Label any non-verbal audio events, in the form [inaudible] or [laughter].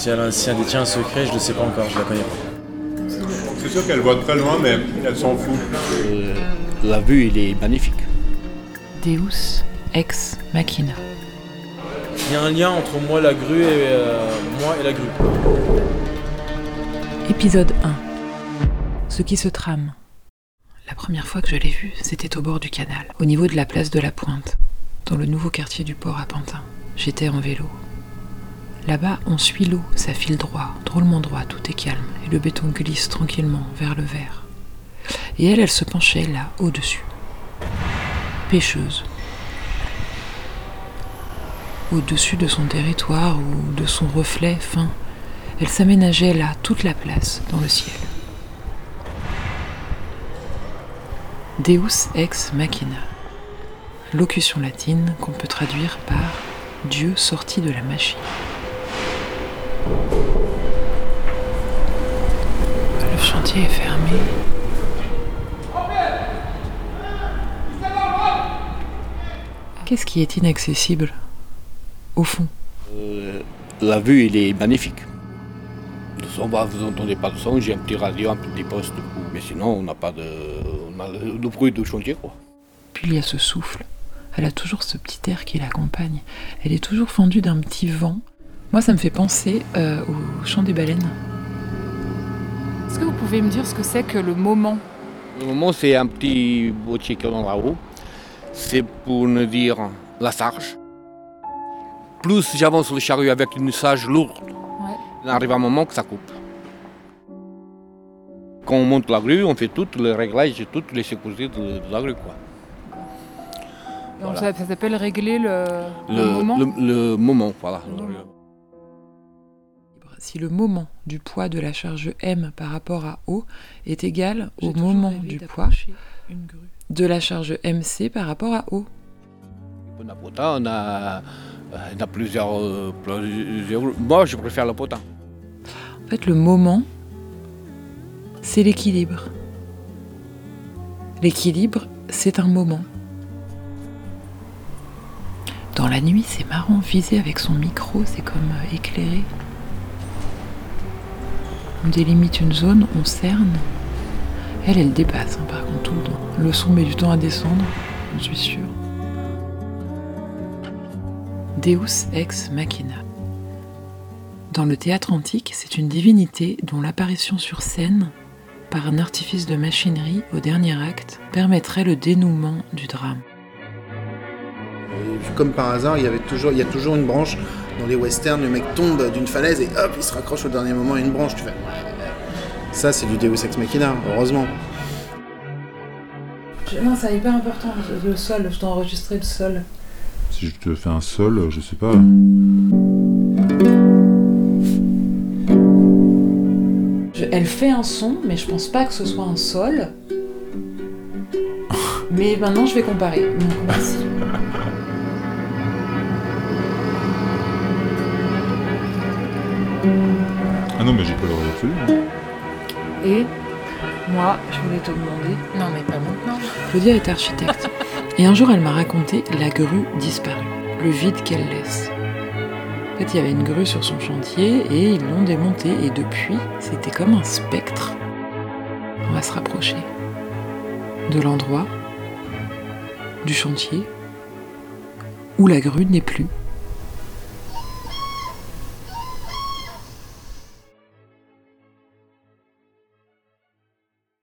Si elle, si elle détient un secret, je ne sais pas encore, je la connais pas. C'est sûr qu'elle voit très loin, mais elle s'en fout. Euh, la vue, il est magnifique. Deus ex machina. Il y a un lien entre moi, la grue, et euh, moi et la grue. Épisode 1. Ce qui se trame. La première fois que je l'ai vu, c'était au bord du canal, au niveau de la place de la Pointe, dans le nouveau quartier du port à Pantin. J'étais en vélo. Là-bas, on suit l'eau, ça file droit, drôlement droit, tout est calme, et le béton glisse tranquillement vers le vert. Et elle, elle se penchait là, au-dessus. Pêcheuse. Au-dessus de son territoire ou de son reflet fin, elle s'aménageait là toute la place dans le ciel. Deus ex machina. Locution latine qu'on peut traduire par Dieu sorti de la machine. Le chantier est fermé. Qu'est-ce qui est inaccessible Au fond? Euh, la vue, il est magnifique. Son, vous n'entendez pas de son, j'ai un petit radio, un petit poste, mais sinon on n'a pas de, on a le, le bruit du chantier. Quoi. Puis il y a ce souffle. Elle a toujours ce petit air qui l'accompagne. Elle est toujours fendue d'un petit vent. Moi, ça me fait penser euh, au chant des baleines. Est-ce que vous pouvez me dire ce que c'est que le moment? Le moment, c'est un petit boîtier qu'on a là-haut. C'est pour nous dire la sarge. Plus j'avance le chariot avec une sage lourde, il arrive un moment que ça coupe. Quand on monte la grue, on fait tout le réglage, toutes les sécurités de, de la grue. Quoi. Donc Voilà. Ça, ça s'appelle régler le, le Le, moment? le- le moment, voilà. Le moment. Si le moment du poids de la charge M par rapport à O est égal au moment du poids de la charge MC par rapport à O. On a potin, on a, on a plusieurs, euh, plusieurs- Moi, je préfère le potin. En fait, le moment, c'est l'équilibre. L'équilibre, c'est un moment. Dans la nuit, c'est marrant, viser avec son micro, c'est comme euh, éclairer. On délimite une zone, on cerne. Elle, elle dépasse, hein, par contre, tout le. Le son met du temps à descendre, j'en suis sûre. Deus ex machina. Dans le théâtre antique, c'est une divinité dont l'apparition sur scène, par un artifice de machinerie au dernier acte, permettrait le dénouement du drame. Et comme par hasard, il y, avait toujours, il y a toujours une branche. Dans les westerns, le mec tombe d'une falaise et hop, il se raccroche au dernier moment à une branche. Tu fais, ouais, ça, c'est du Deus Ex Machina, heureusement. Non, c'est hyper important, le sol, je dois enregistrer le sol. Si je te fais un sol, je sais pas. Je- elle fait un son, mais je pense pas que ce soit un sol. [laughs] Mais maintenant, je vais comparer. [laughs] Donc, Ah non, mais j'ai pas le droit absolu. hein. Et moi, je voulais te demander. Non, mais pas maintenant. Claudia est architecte. [laughs] Et un jour, elle m'a raconté la grue disparue, le vide qu'elle laisse. En fait, il y avait une grue sur son chantier et ils l'ont démontée. Et depuis, c'était comme un spectre. On va se rapprocher de l'endroit, du chantier, où la grue n'est plus.